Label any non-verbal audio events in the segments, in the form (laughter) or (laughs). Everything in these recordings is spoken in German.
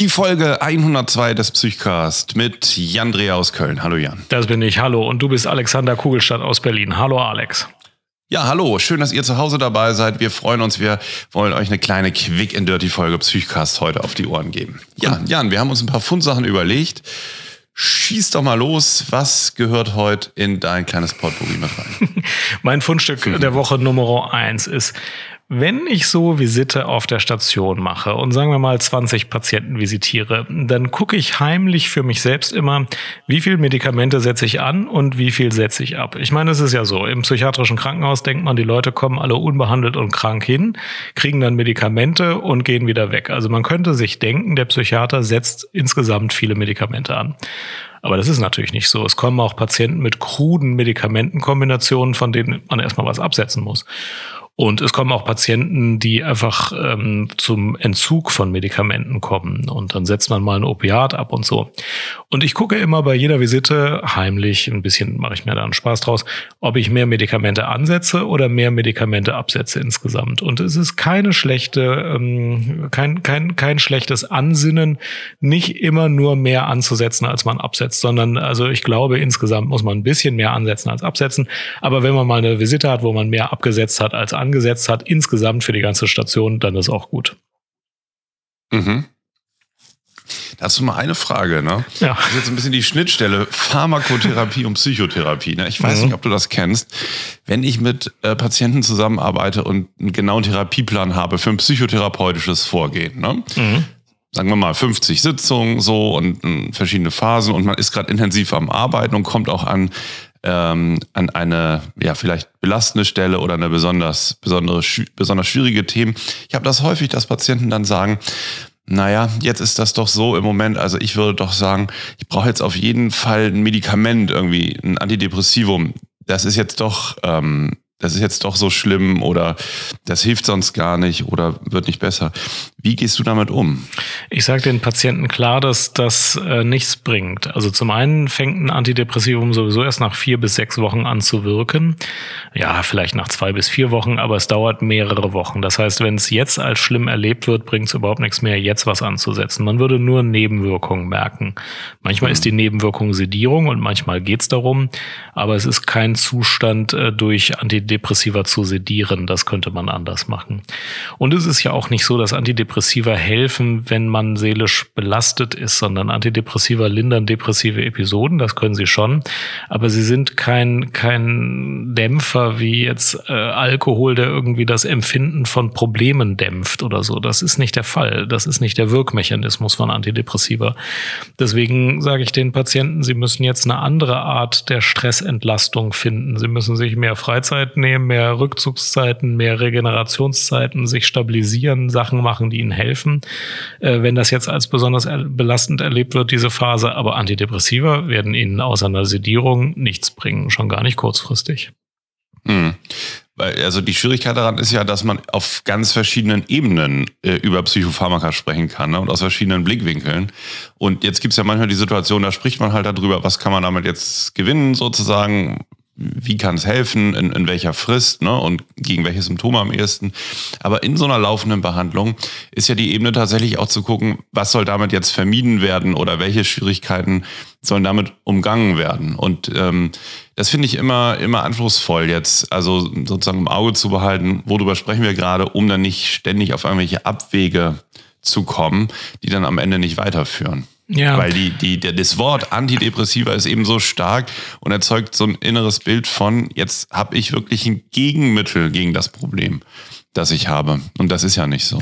Die Folge 102 des Psychcast mit Jan Dreher aus Köln. Hallo Jan. Das bin ich. Hallo. Und du bist Alexander Kugelstadt aus Berlin. Hallo Alex. Ja, hallo. Schön, dass ihr zu Hause dabei seid. Wir freuen uns. Wir wollen euch eine kleine Quick and Dirty Folge Psychcast heute auf die Ohren geben. Ja, Jan, wir haben uns ein paar Fundsachen überlegt. Schieß doch mal los. Was gehört heute in dein kleines Potpourri mit rein? (laughs) mein Fundstück der Woche Nummer eins ist wenn ich so Visite auf der Station mache und sagen wir mal 20 Patienten visitiere, dann gucke ich heimlich für mich selbst immer, wie viel Medikamente setze ich an und wie viel setze ich ab. Ich meine, es ist ja so, im psychiatrischen Krankenhaus denkt man, die Leute kommen alle unbehandelt und krank hin, kriegen dann Medikamente und gehen wieder weg. Also man könnte sich denken, der Psychiater setzt insgesamt viele Medikamente an. Aber das ist natürlich nicht so. Es kommen auch Patienten mit kruden Medikamentenkombinationen, von denen man erstmal was absetzen muss. Und es kommen auch Patienten, die einfach ähm, zum Entzug von Medikamenten kommen. Und dann setzt man mal ein Opiat ab und so. Und ich gucke immer bei jeder Visite heimlich, ein bisschen mache ich mir da einen Spaß draus, ob ich mehr Medikamente ansetze oder mehr Medikamente absetze insgesamt. Und es ist keine schlechte, ähm, kein, kein, kein schlechtes Ansinnen, nicht immer nur mehr anzusetzen, als man absetzt, sondern also ich glaube, insgesamt muss man ein bisschen mehr ansetzen als absetzen. Aber wenn man mal eine Visite hat, wo man mehr abgesetzt hat als angesetzt hat, insgesamt für die ganze Station, dann ist auch gut. Mhm. Dazu mal eine Frage, ne? Ja. Das ist jetzt ein bisschen die Schnittstelle Pharmakotherapie und Psychotherapie. Ne? Ich weiß mhm. nicht, ob du das kennst. Wenn ich mit äh, Patienten zusammenarbeite und einen genauen Therapieplan habe für ein psychotherapeutisches Vorgehen, ne? Mhm. Sagen wir mal 50 Sitzungen so und äh, verschiedene Phasen und man ist gerade intensiv am Arbeiten und kommt auch an ähm, an eine ja vielleicht belastende Stelle oder eine besonders besondere besonders schwierige Themen. Ich habe das häufig, dass Patienten dann sagen, naja, jetzt ist das doch so im Moment, also ich würde doch sagen, ich brauche jetzt auf jeden Fall ein Medikament irgendwie, ein Antidepressivum. Das ist jetzt doch ähm, das ist jetzt doch so schlimm oder das hilft sonst gar nicht oder wird nicht besser. Wie gehst du damit um? Ich sage den Patienten klar, dass das äh, nichts bringt. Also zum einen fängt ein Antidepressivum sowieso erst nach vier bis sechs Wochen an zu wirken. Ja, vielleicht nach zwei bis vier Wochen, aber es dauert mehrere Wochen. Das heißt, wenn es jetzt als schlimm erlebt wird, bringt es überhaupt nichts mehr, jetzt was anzusetzen. Man würde nur Nebenwirkungen merken. Manchmal mhm. ist die Nebenwirkung Sedierung und manchmal geht es darum, aber es ist kein Zustand äh, durch Antidepressiva zu sedieren. Das könnte man anders machen. Und es ist ja auch nicht so, dass Antidepressiva helfen, wenn man seelisch belastet ist, sondern Antidepressiva lindern depressive Episoden. Das können sie schon. Aber sie sind kein, kein Dämpfer wie jetzt äh, Alkohol, der irgendwie das Empfinden von Problemen dämpft oder so. Das ist nicht der Fall. Das ist nicht der Wirkmechanismus von Antidepressiva. Deswegen sage ich den Patienten, sie müssen jetzt eine andere Art der Stressentlastung finden. Sie müssen sich mehr Freizeit nehmen, mehr Rückzugszeiten, mehr Regenerationszeiten, sich stabilisieren, Sachen machen, die ihnen helfen. Äh, wenn das jetzt als besonders belastend erlebt wird, diese Phase, aber Antidepressiva werden ihnen außer einer Sedierung nichts bringen, schon gar nicht kurzfristig. Hm. Also die Schwierigkeit daran ist ja, dass man auf ganz verschiedenen Ebenen äh, über Psychopharmaka sprechen kann ne? und aus verschiedenen Blickwinkeln. Und jetzt gibt es ja manchmal die Situation, da spricht man halt darüber, was kann man damit jetzt gewinnen sozusagen, wie kann es helfen, in, in welcher Frist ne, und gegen welche Symptome am ehesten. Aber in so einer laufenden Behandlung ist ja die Ebene tatsächlich auch zu gucken, was soll damit jetzt vermieden werden oder welche Schwierigkeiten sollen damit umgangen werden. Und ähm, das finde ich immer, immer anspruchsvoll jetzt, also sozusagen im Auge zu behalten, worüber sprechen wir gerade, um dann nicht ständig auf irgendwelche Abwege zu kommen, die dann am Ende nicht weiterführen. Ja. Weil die, die, der, das Wort Antidepressiva ist eben so stark und erzeugt so ein inneres Bild von, jetzt habe ich wirklich ein Gegenmittel gegen das Problem das ich habe. Und das ist ja nicht so.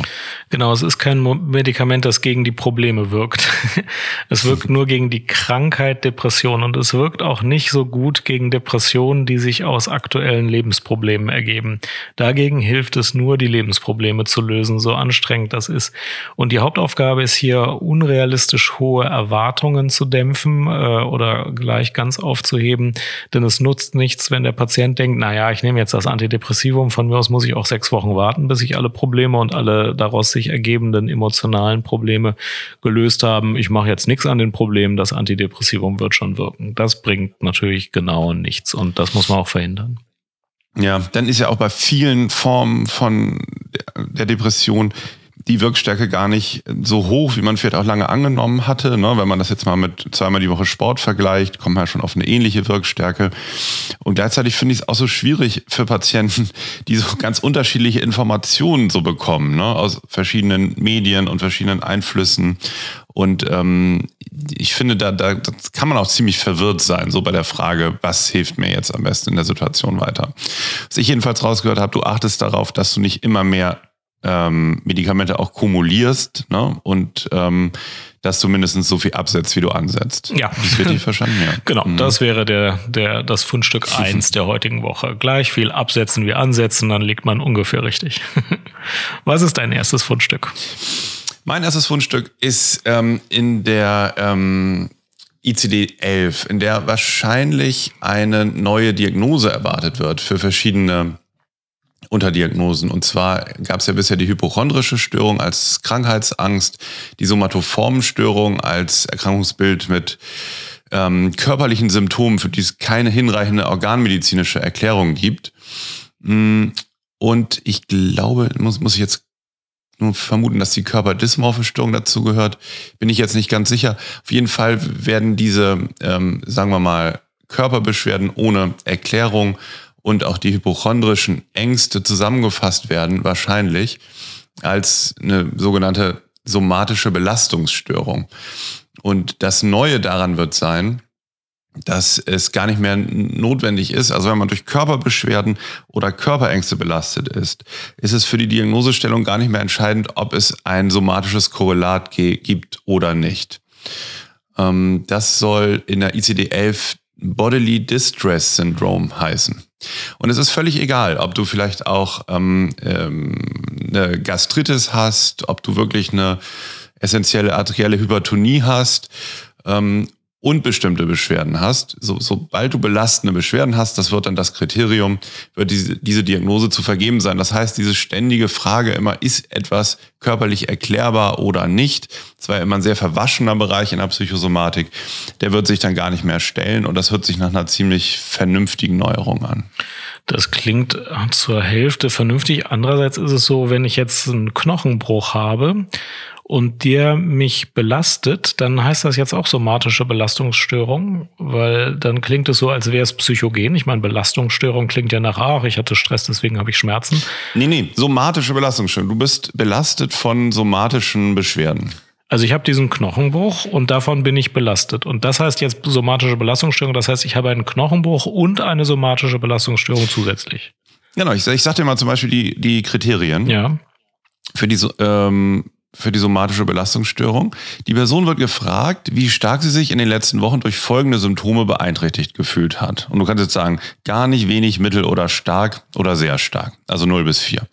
Genau, es ist kein Medikament, das gegen die Probleme wirkt. (laughs) es wirkt nur gegen die Krankheit Depression und es wirkt auch nicht so gut gegen Depressionen, die sich aus aktuellen Lebensproblemen ergeben. Dagegen hilft es nur, die Lebensprobleme zu lösen, so anstrengend das ist. Und die Hauptaufgabe ist hier, unrealistisch hohe Erwartungen zu dämpfen äh, oder gleich ganz aufzuheben, denn es nutzt nichts, wenn der Patient denkt, na ja, ich nehme jetzt das Antidepressivum, von mir aus muss ich auch sechs Wochen warten warten, bis sich alle Probleme und alle daraus sich ergebenden emotionalen Probleme gelöst haben. Ich mache jetzt nichts an den Problemen, das Antidepressivum wird schon wirken. Das bringt natürlich genau nichts und das muss man auch verhindern. Ja, dann ist ja auch bei vielen Formen von der Depression die Wirkstärke gar nicht so hoch, wie man vielleicht auch lange angenommen hatte. Ne? Wenn man das jetzt mal mit zweimal die Woche Sport vergleicht, kommt man ja schon auf eine ähnliche Wirkstärke. Und gleichzeitig finde ich es auch so schwierig für Patienten, die so ganz unterschiedliche Informationen so bekommen, ne? aus verschiedenen Medien und verschiedenen Einflüssen. Und ähm, ich finde, da, da kann man auch ziemlich verwirrt sein, so bei der Frage, was hilft mir jetzt am besten in der Situation weiter. Was ich jedenfalls rausgehört habe, du achtest darauf, dass du nicht immer mehr ähm, Medikamente auch kumulierst ne? und ähm, dass du mindestens so viel absetzt, wie du ansetzt. Ja. Das wird richtig verstanden, ja. (laughs) Genau, mhm. das wäre der, der, das Fundstück (laughs) eins der heutigen Woche. Gleich viel absetzen wie ansetzen, dann liegt man ungefähr richtig. (laughs) Was ist dein erstes Fundstück? Mein erstes Fundstück ist ähm, in der ähm, ICD-11, in der wahrscheinlich eine neue Diagnose erwartet wird für verschiedene Unterdiagnosen. Und zwar gab es ja bisher die hypochondrische Störung als Krankheitsangst, die Somatoformstörung als Erkrankungsbild mit ähm, körperlichen Symptomen, für die es keine hinreichende organmedizinische Erklärung gibt. Mm, und ich glaube, muss, muss ich jetzt nur vermuten, dass die körperdysmorphe Störung dazu gehört. Bin ich jetzt nicht ganz sicher. Auf jeden Fall werden diese, ähm, sagen wir mal, Körperbeschwerden ohne Erklärung und auch die hypochondrischen Ängste zusammengefasst werden, wahrscheinlich als eine sogenannte somatische Belastungsstörung. Und das Neue daran wird sein, dass es gar nicht mehr notwendig ist, also wenn man durch Körperbeschwerden oder Körperängste belastet ist, ist es für die Diagnosestellung gar nicht mehr entscheidend, ob es ein somatisches Korrelat gibt oder nicht. Ähm, das soll in der ICD-11 Bodily Distress Syndrome heißen. Und es ist völlig egal, ob du vielleicht auch ähm, ähm, eine Gastritis hast, ob du wirklich eine essentielle arterielle Hypertonie hast ähm, und bestimmte Beschwerden hast, so, sobald du belastende Beschwerden hast, das wird dann das Kriterium, wird diese, diese Diagnose zu vergeben sein. Das heißt, diese ständige Frage immer, ist etwas körperlich erklärbar oder nicht, das war immer ein sehr verwaschener Bereich in der Psychosomatik, der wird sich dann gar nicht mehr stellen und das hört sich nach einer ziemlich vernünftigen Neuerung an. Das klingt zur Hälfte vernünftig. Andererseits ist es so, wenn ich jetzt einen Knochenbruch habe und der mich belastet, dann heißt das jetzt auch somatische Belastungsstörung, weil dann klingt es so, als wäre es psychogen. Ich meine, Belastungsstörung klingt ja nach, ach, ich hatte Stress, deswegen habe ich Schmerzen. Nee, nee, somatische Belastungsstörung. Du bist belastet von somatischen Beschwerden. Also ich habe diesen Knochenbruch und davon bin ich belastet. Und das heißt jetzt somatische Belastungsstörung. Das heißt, ich habe einen Knochenbruch und eine somatische Belastungsstörung zusätzlich. Genau, ich, ich sag dir mal zum Beispiel die, die Kriterien. Ja. Für die ähm, für die somatische Belastungsstörung. Die Person wird gefragt, wie stark sie sich in den letzten Wochen durch folgende Symptome beeinträchtigt gefühlt hat. Und du kannst jetzt sagen, gar nicht, wenig, mittel oder stark oder sehr stark. Also 0 bis 4.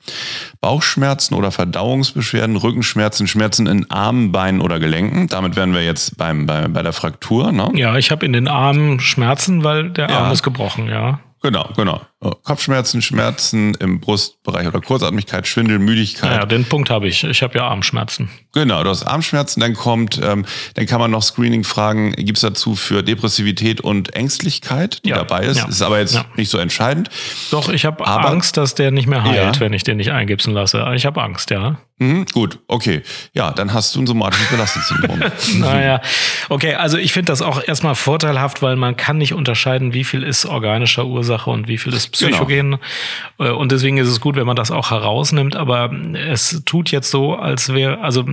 Bauchschmerzen oder Verdauungsbeschwerden, Rückenschmerzen, Schmerzen in Armen, Beinen oder Gelenken. Damit wären wir jetzt beim, bei, bei der Fraktur. Ne? Ja, ich habe in den Armen Schmerzen, weil der Arm ist gebrochen, ja. Genau, genau. Kopfschmerzen, Schmerzen im Brustbereich oder Kurzatmigkeit, Schwindel, Müdigkeit. Ja, den Punkt habe ich. Ich habe ja Armschmerzen. Genau, du hast Armschmerzen, dann kommt, ähm, dann kann man noch Screening fragen, gibt es dazu für Depressivität und Ängstlichkeit, die ja, dabei ist. Ja, ist aber jetzt ja. nicht so entscheidend. Doch, ich habe Angst, dass der nicht mehr heilt, wenn ich den nicht eingipsen lasse. Ich habe Angst, ja. Mhm, gut, okay. Ja, dann hast du ein somatisches Belastungssyndrom. (laughs) naja, okay, also ich finde das auch erstmal vorteilhaft, weil man kann nicht unterscheiden, wie viel ist organischer Ursache und wie viel ist Psychogen. Genau. Und deswegen ist es gut, wenn man das auch herausnimmt. Aber es tut jetzt so, als wäre, also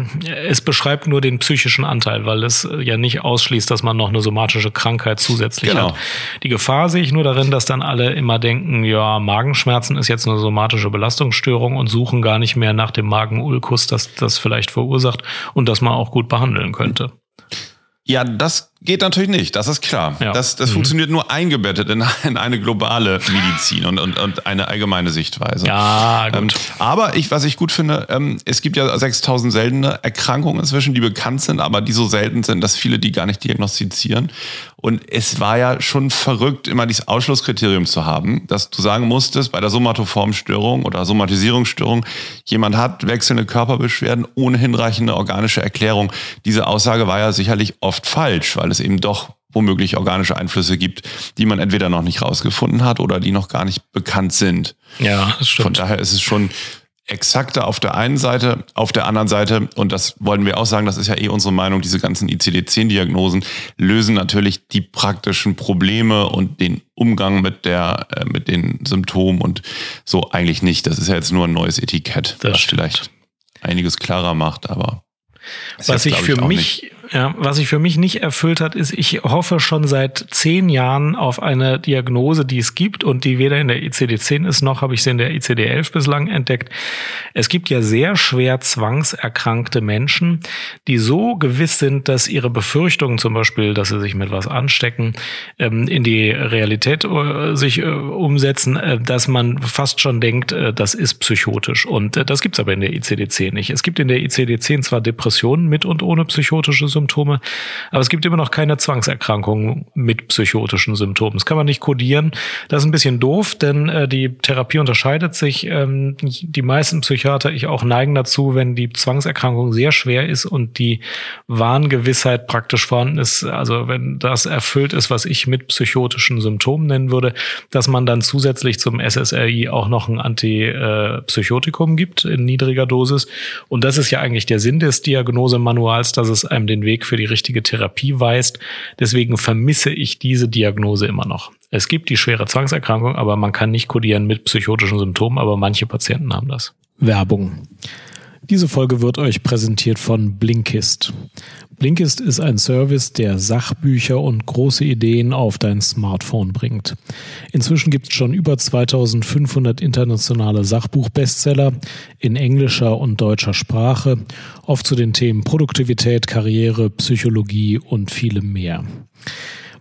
es beschreibt nur den psychischen Anteil, weil es ja nicht ausschließt, dass man noch eine somatische Krankheit zusätzlich genau. hat. Die Gefahr sehe ich nur darin, dass dann alle immer denken, ja, Magenschmerzen ist jetzt eine somatische Belastungsstörung und suchen gar nicht mehr nach dem Magenulkus, das das vielleicht verursacht und das man auch gut behandeln könnte. Ja, das geht natürlich nicht, das ist klar. Ja. Das, das mhm. funktioniert nur eingebettet in, in, eine globale Medizin und, und, und eine allgemeine Sichtweise. Ja, gut. Ähm, aber ich, was ich gut finde, ähm, es gibt ja 6000 seltene Erkrankungen inzwischen, die bekannt sind, aber die so selten sind, dass viele die gar nicht diagnostizieren. Und es war ja schon verrückt, immer dieses Ausschlusskriterium zu haben, dass du sagen musstest, bei der Somatoformstörung oder Somatisierungsstörung, jemand hat wechselnde Körperbeschwerden ohne hinreichende organische Erklärung. Diese Aussage war ja sicherlich oft falsch, weil es eben doch womöglich organische Einflüsse gibt, die man entweder noch nicht rausgefunden hat oder die noch gar nicht bekannt sind. Ja, das stimmt. Von daher ist es schon exakter auf der einen Seite, auf der anderen Seite, und das wollen wir auch sagen, das ist ja eh unsere Meinung, diese ganzen ICD-10-Diagnosen lösen natürlich die praktischen Probleme und den Umgang mit der, äh, mit den Symptomen und so eigentlich nicht. Das ist ja jetzt nur ein neues Etikett, Das stimmt. vielleicht einiges klarer macht, aber Was jetzt, für ich, auch mich, nicht. Ja, was sich für mich nicht erfüllt hat, ist, ich hoffe schon seit zehn Jahren auf eine Diagnose, die es gibt und die weder in der ICD-10 ist, noch habe ich sie in der ICD-11 bislang entdeckt. Es gibt ja sehr schwer zwangserkrankte Menschen, die so gewiss sind, dass ihre Befürchtungen zum Beispiel, dass sie sich mit was anstecken, ähm, in die Realität äh, sich äh, umsetzen, äh, dass man fast schon denkt, das ist psychotisch. Und das gibt's aber in der ICD-10 nicht. Es gibt in der ICD-10 zwar Depressionen mit und ohne psychotische Symptome, aber es gibt immer noch keine Zwangserkrankungen mit psychotischen Symptomen. Das kann man nicht kodieren. Das ist ein bisschen doof, denn äh, die Therapie unterscheidet sich. Ähm, die meisten Psychiater, ich auch, neigen dazu, wenn die Zwangserkrankung sehr schwer ist und die Warngewissheit praktisch vorhanden ist, also wenn das erfüllt ist, was ich mit psychotischen Symptomen nennen würde, dass man dann zusätzlich zum SSRI auch noch ein Antipsychotikum gibt in niedriger Dosis. Und das ist ja eigentlich der Sinn des Diagnosemanuals, dass es einem den Weg für die richtige Therapie weist. Deswegen vermisse ich diese Diagnose immer noch. Es gibt die schwere Zwangserkrankung, aber man kann nicht kodieren mit psychotischen Symptomen, aber manche Patienten haben das. Werbung. Diese Folge wird euch präsentiert von Blinkist. Blinkist ist ein Service, der Sachbücher und große Ideen auf dein Smartphone bringt. Inzwischen gibt es schon über 2500 internationale Sachbuchbestseller in englischer und deutscher Sprache, oft zu den Themen Produktivität, Karriere, Psychologie und vielem mehr.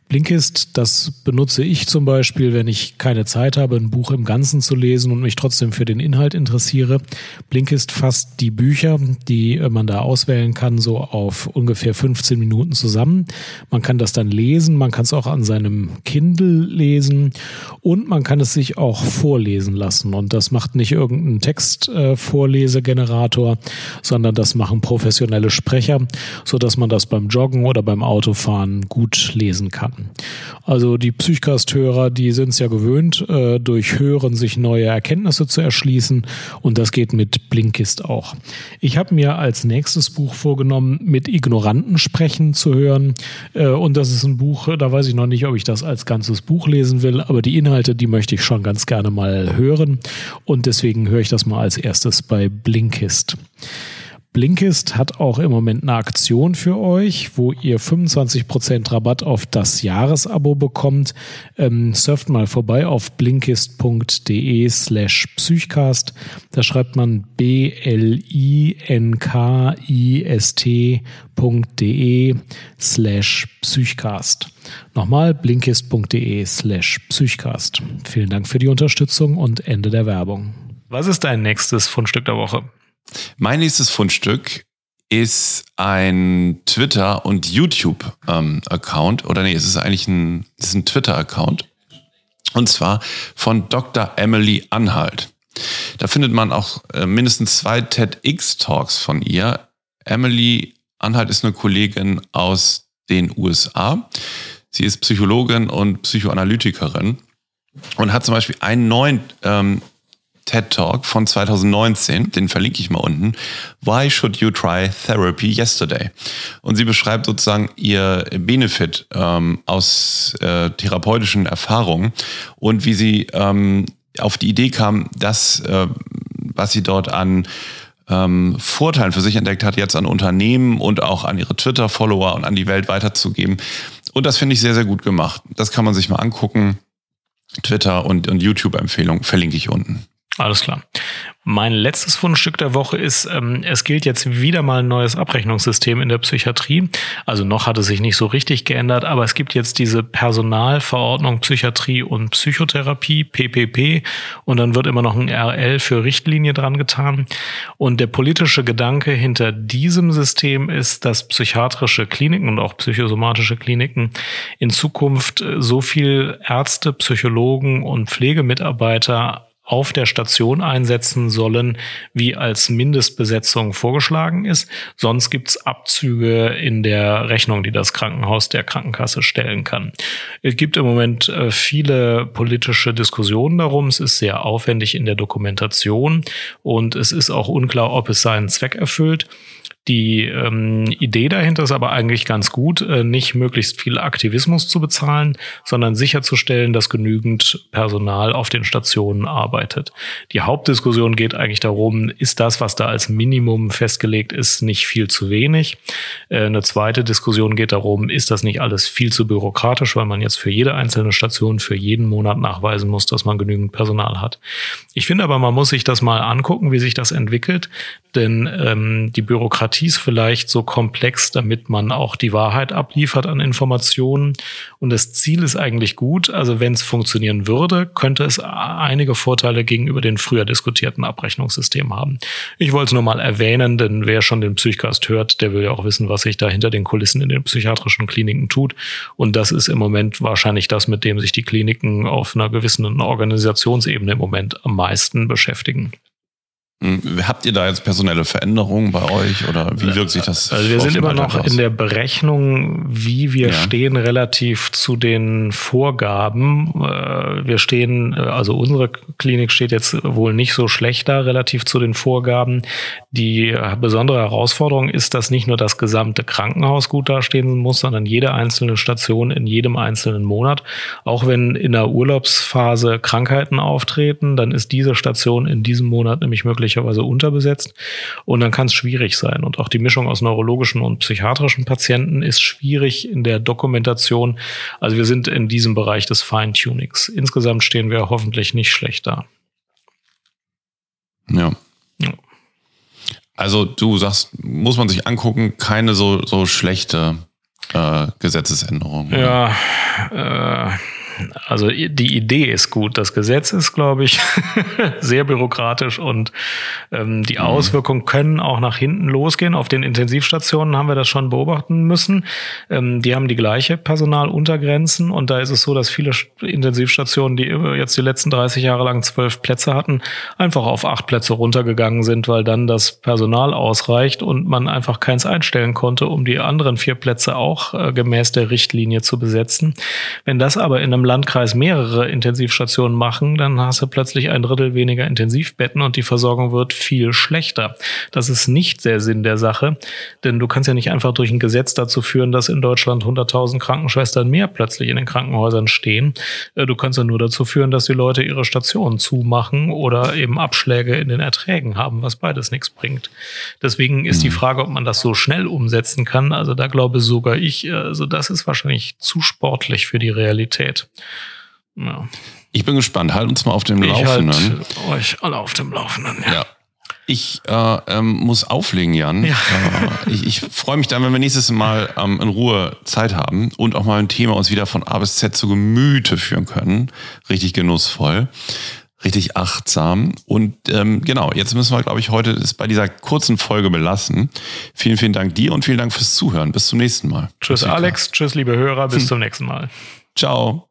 Blinkist, das benutze ich zum Beispiel, wenn ich keine Zeit habe, ein Buch im Ganzen zu lesen und mich trotzdem für den Inhalt interessiere. Blinkist fasst die Bücher, die man da auswählen kann, so auf ungefähr 15 Minuten zusammen. Man kann das dann lesen, man kann es auch an seinem Kindle lesen und man kann es sich auch vorlesen lassen. Und das macht nicht irgendein Textvorlesegenerator, sondern das machen professionelle Sprecher, so dass man das beim Joggen oder beim Autofahren gut lesen kann. Also die Psychcast-Hörer, die sind es ja gewöhnt, äh, durch Hören sich neue Erkenntnisse zu erschließen und das geht mit Blinkist auch. Ich habe mir als nächstes Buch vorgenommen, mit Ignoranten sprechen zu hören äh, und das ist ein Buch, da weiß ich noch nicht, ob ich das als ganzes Buch lesen will, aber die Inhalte, die möchte ich schon ganz gerne mal hören und deswegen höre ich das mal als erstes bei Blinkist. Blinkist hat auch im Moment eine Aktion für euch, wo ihr 25% Rabatt auf das Jahresabo bekommt. Ähm, surft mal vorbei auf blinkist.de slash psychcast. Da schreibt man b-l-i-n-k-i-s-t.de slash psychcast. Nochmal blinkist.de slash psychcast. Vielen Dank für die Unterstützung und Ende der Werbung. Was ist dein nächstes Fundstück der Woche? Mein nächstes Fundstück ist ein Twitter- und YouTube-Account. Oder nee, es ist eigentlich ein, ein Twitter-Account. Und zwar von Dr. Emily Anhalt. Da findet man auch äh, mindestens zwei TEDx-Talks von ihr. Emily Anhalt ist eine Kollegin aus den USA. Sie ist Psychologin und Psychoanalytikerin und hat zum Beispiel einen neuen ähm, TED Talk von 2019, den verlinke ich mal unten. Why should you try therapy yesterday? Und sie beschreibt sozusagen ihr Benefit ähm, aus äh, therapeutischen Erfahrungen und wie sie ähm, auf die Idee kam, das, äh, was sie dort an ähm, Vorteilen für sich entdeckt hat, jetzt an Unternehmen und auch an ihre Twitter-Follower und an die Welt weiterzugeben. Und das finde ich sehr, sehr gut gemacht. Das kann man sich mal angucken. Twitter und, und YouTube-Empfehlung verlinke ich unten. Alles klar. Mein letztes Fundstück der Woche ist, ähm, es gilt jetzt wieder mal ein neues Abrechnungssystem in der Psychiatrie. Also noch hat es sich nicht so richtig geändert, aber es gibt jetzt diese Personalverordnung Psychiatrie und Psychotherapie, PPP, und dann wird immer noch ein RL für Richtlinie dran getan. Und der politische Gedanke hinter diesem System ist, dass psychiatrische Kliniken und auch psychosomatische Kliniken in Zukunft so viel Ärzte, Psychologen und Pflegemitarbeiter auf der Station einsetzen sollen, wie als Mindestbesetzung vorgeschlagen ist. Sonst gibt's Abzüge in der Rechnung, die das Krankenhaus der Krankenkasse stellen kann. Es gibt im Moment äh, viele politische Diskussionen darum. Es ist sehr aufwendig in der Dokumentation und es ist auch unklar, ob es seinen Zweck erfüllt. Die ähm, Idee dahinter ist aber eigentlich ganz gut, äh, nicht möglichst viel Aktivismus zu bezahlen, sondern sicherzustellen, dass genügend Personal auf den Stationen arbeitet. Die Hauptdiskussion geht eigentlich darum, ist das, was da als Minimum festgelegt ist, nicht viel zu wenig? Äh, eine zweite Diskussion geht darum, ist das nicht alles viel zu bürokratisch, weil man jetzt für jede einzelne Station für jeden Monat nachweisen muss, dass man genügend Personal hat. Ich finde aber, man muss sich das mal angucken, wie sich das entwickelt, denn ähm, die Bürokratie Bürokratie ist vielleicht so komplex, damit man auch die Wahrheit abliefert an Informationen. Und das Ziel ist eigentlich gut. Also wenn es funktionieren würde, könnte es einige Vorteile gegenüber den früher diskutierten Abrechnungssystemen haben. Ich wollte es nur mal erwähnen, denn wer schon den Psychcast hört, der will ja auch wissen, was sich da hinter den Kulissen in den psychiatrischen Kliniken tut. Und das ist im Moment wahrscheinlich das, mit dem sich die Kliniken auf einer gewissen Organisationsebene im Moment am meisten beschäftigen. Hm, habt ihr da jetzt personelle Veränderungen bei euch oder wie wirkt sich das? Also wir sind immer noch aus? in der Berechnung, wie wir ja. stehen relativ zu den Vorgaben. Äh, wir stehen, äh, also unsere Klinik steht jetzt wohl nicht so schlecht da relativ zu den Vorgaben. Die besondere Herausforderung ist, dass nicht nur das gesamte Krankenhaus gut dastehen muss, sondern jede einzelne Station in jedem einzelnen Monat. Auch wenn in der Urlaubsphase Krankheiten auftreten, dann ist diese Station in diesem Monat nämlich möglich möglicherweise unterbesetzt. Und dann kann es schwierig sein. Und auch die Mischung aus neurologischen und psychiatrischen Patienten ist schwierig in der Dokumentation. Also wir sind in diesem Bereich des Feintunings. Insgesamt stehen wir hoffentlich nicht schlecht da. Ja. ja. Also du sagst, muss man sich angucken, keine so, so schlechte äh, Gesetzesänderung. Ja, äh, also die Idee ist gut. Das Gesetz ist, glaube ich, (laughs) sehr bürokratisch und ähm, die mhm. Auswirkungen können auch nach hinten losgehen. Auf den Intensivstationen haben wir das schon beobachten müssen. Ähm, die haben die gleiche Personaluntergrenzen und da ist es so, dass viele Intensivstationen, die jetzt die letzten 30 Jahre lang zwölf Plätze hatten, einfach auf acht Plätze runtergegangen sind, weil dann das Personal ausreicht und man einfach keins einstellen konnte, um die anderen vier Plätze auch äh, gemäß der Richtlinie zu besetzen. Wenn das aber in einem Landkreis mehrere Intensivstationen machen, dann hast du plötzlich ein Drittel weniger Intensivbetten und die Versorgung wird viel schlechter. Das ist nicht der Sinn der Sache, denn du kannst ja nicht einfach durch ein Gesetz dazu führen, dass in Deutschland 100.000 Krankenschwestern mehr plötzlich in den Krankenhäusern stehen. Äh, du kannst ja nur dazu führen, dass die Leute ihre Stationen zumachen oder eben Abschläge in den Erträgen haben, was beides nichts bringt. Deswegen ist die mhm. Frage, ob man das so schnell umsetzen kann. Also da glaube sogar ich, also das ist wahrscheinlich zu sportlich für die Realität. Ja. Ich bin gespannt. Halt uns mal auf dem ich Laufenden. Halt euch alle auf dem Laufenden. Ja. ja. Ich äh, ähm, muss auflegen, Jan. Ja. Äh, ich, ich freue mich dann, wenn wir nächstes Mal ähm, in Ruhe Zeit haben und auch mal ein Thema uns wieder von A bis Z zu Gemüte führen können. Richtig genussvoll, richtig achtsam. Und ähm, genau, jetzt müssen wir, glaube ich, heute es bei dieser kurzen Folge belassen. Vielen, vielen Dank dir und vielen Dank fürs Zuhören. Bis zum nächsten Mal. Tschüss, Alex. Tschüss, liebe Hörer. Bis hm. zum nächsten Mal. Ciao.